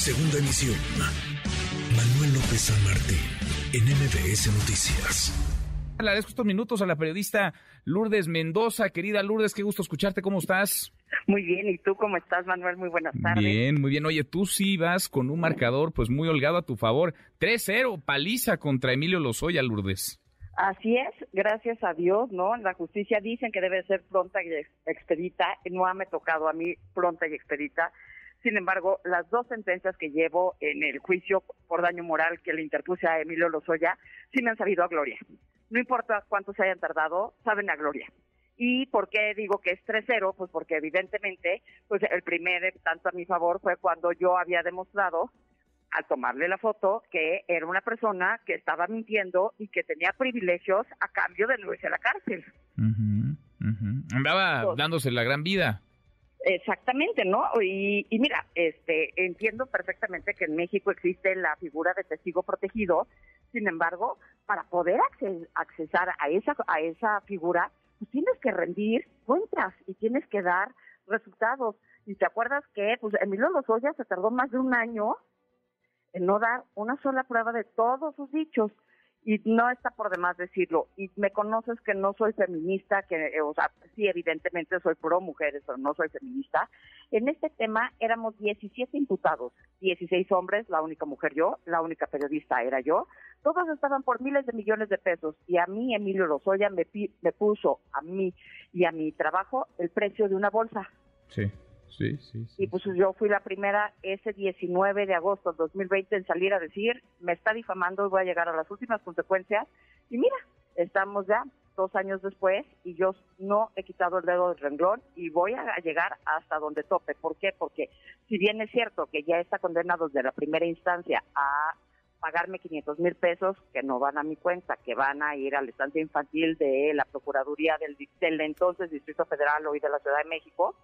Segunda emisión. Manuel López San Martín, en MBS Noticias. Le agradezco estos minutos a la periodista Lourdes Mendoza. Querida Lourdes, qué gusto escucharte. ¿Cómo estás? Muy bien, ¿y tú cómo estás, Manuel? Muy buenas tardes. Bien, muy bien. Oye, tú sí vas con un marcador pues muy holgado a tu favor. 3-0, paliza contra Emilio Lozoya, Lourdes. Así es, gracias a Dios, ¿no? La justicia dicen que debe ser pronta y expedita. No ha me tocado a mí pronta y expedita. Sin embargo, las dos sentencias que llevo en el juicio por daño moral que le interpuse a Emilio Lozoya sí me han sabido a gloria. No importa cuánto se hayan tardado, saben a gloria. ¿Y por qué digo que es 3-0? Pues porque evidentemente, pues el primer tanto a mi favor fue cuando yo había demostrado al tomarle la foto que era una persona que estaba mintiendo y que tenía privilegios a cambio de no irse a la cárcel. Andaba dándose la gran vida. Exactamente, ¿no? Y, mira, este, entiendo perfectamente que en México existe la figura de testigo protegido, sin embargo, para poder accesar a esa, a esa figura, pues tienes que rendir cuentas y tienes que dar resultados. Y te acuerdas que, pues, Emilio Lozoya se tardó más de un año en no dar una sola prueba de todos sus dichos y no está por demás decirlo. Y me conoces que no soy feminista, que, eh, o sea, sí, evidentemente soy pro mujeres, pero no soy feminista. En este tema éramos 17 imputados, 16 hombres, la única mujer yo, la única periodista era yo. Todos estaban por miles de millones de pesos y a mí, Emilio Lozoya, me, me puso a mí y a mi trabajo el precio de una bolsa. Sí. Sí, sí, Y pues yo fui la primera ese 19 de agosto de 2020 en salir a decir, me está difamando y voy a llegar a las últimas consecuencias. Y mira, estamos ya dos años después y yo no he quitado el dedo del renglón y voy a llegar hasta donde tope. ¿Por qué? Porque si bien es cierto que ya está condenado desde la primera instancia a pagarme 500 mil pesos que no van a mi cuenta, que van a ir al estancia infantil de la Procuraduría del, del entonces Distrito Federal, hoy de la Ciudad de México,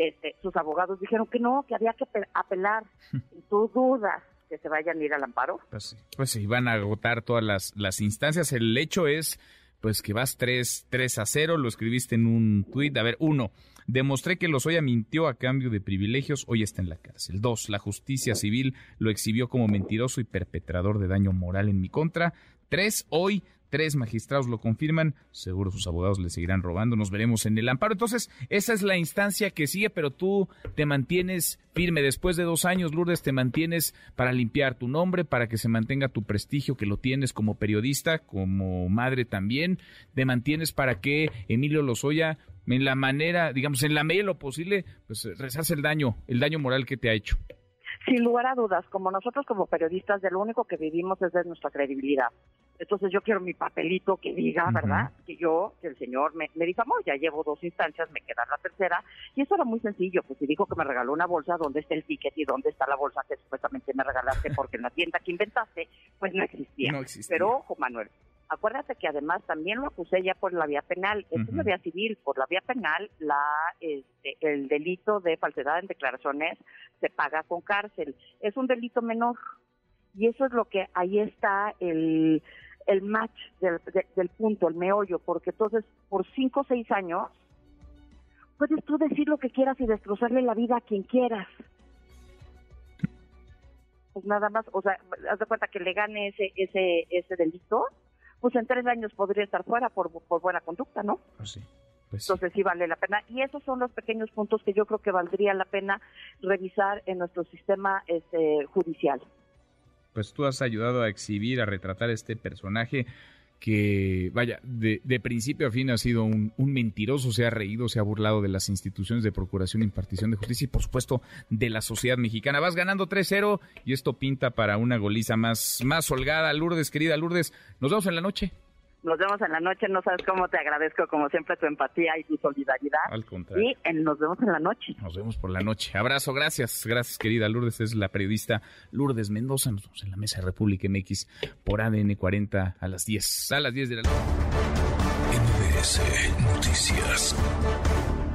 este, sus abogados dijeron que no, que había que apelar. ¿Y tú dudas que se vayan a ir al amparo? Pues sí, pues sí, van a agotar todas las, las instancias. El hecho es pues que vas 3, 3 a 0, lo escribiste en un tuit. A ver, uno, demostré que Lozoya mintió a cambio de privilegios, hoy está en la cárcel. Dos, la justicia civil lo exhibió como mentiroso y perpetrador de daño moral en mi contra. Tres, hoy Tres magistrados lo confirman, seguro sus abogados le seguirán robando, nos veremos en el amparo. Entonces, esa es la instancia que sigue, pero tú te mantienes firme. Después de dos años, Lourdes, te mantienes para limpiar tu nombre, para que se mantenga tu prestigio, que lo tienes como periodista, como madre también. Te mantienes para que Emilio Lozoya, en la manera, digamos, en la medida de lo posible, pues rezarse el daño, el daño moral que te ha hecho. Sin lugar a dudas, como nosotros como periodistas, de lo único que vivimos es de nuestra credibilidad. Entonces yo quiero mi papelito que diga, ¿verdad? Que yo, que el señor me, me difamó, ya llevo dos instancias, me queda la tercera. Y eso era muy sencillo, pues si dijo que me regaló una bolsa, ¿dónde está el ticket y dónde está la bolsa que supuestamente me regalaste? Porque en la tienda que inventaste, pues no existía. No existía. Pero ojo, Manuel, acuérdate que además también lo acusé ya por la vía penal, es una vía civil, por la vía penal la este, el delito de falsedad en declaraciones se paga con cárcel, es un delito menor y eso es lo que ahí está el el match del, punto, el meollo, porque entonces por cinco o seis años puedes tú decir lo que quieras y destrozarle la vida a quien quieras. Pues nada más, o sea, haz de cuenta que le gane ese ese ese delito, pues en tres años podría estar fuera por, por buena conducta, ¿no? Pues sí. Pues Entonces sí vale la pena. Y esos son los pequeños puntos que yo creo que valdría la pena revisar en nuestro sistema este, judicial pues tú has ayudado a exhibir, a retratar este personaje que, vaya, de, principio a fin ha sido un, mentiroso, se ha reído, se ha burlado de las instituciones de procuración impartición de justicia y, por supuesto, de la sociedad mexicana. Vas ganando 3-0 y esto pinta para una goliza más, más holgada. Lourdes, querida Lourdes, nos vemos en la noche. Nos vemos en la noche, no sabes cómo te agradezco como siempre tu empatía y tu solidaridad. Al contrario. Y nos vemos en la noche. Nos vemos por la noche. Abrazo, gracias, gracias querida Lourdes, es la periodista Lourdes Mendoza. Nos vemos en la mesa de República MX por ADN 40 a las 10, a las 10 de la noche. MBS Noticias.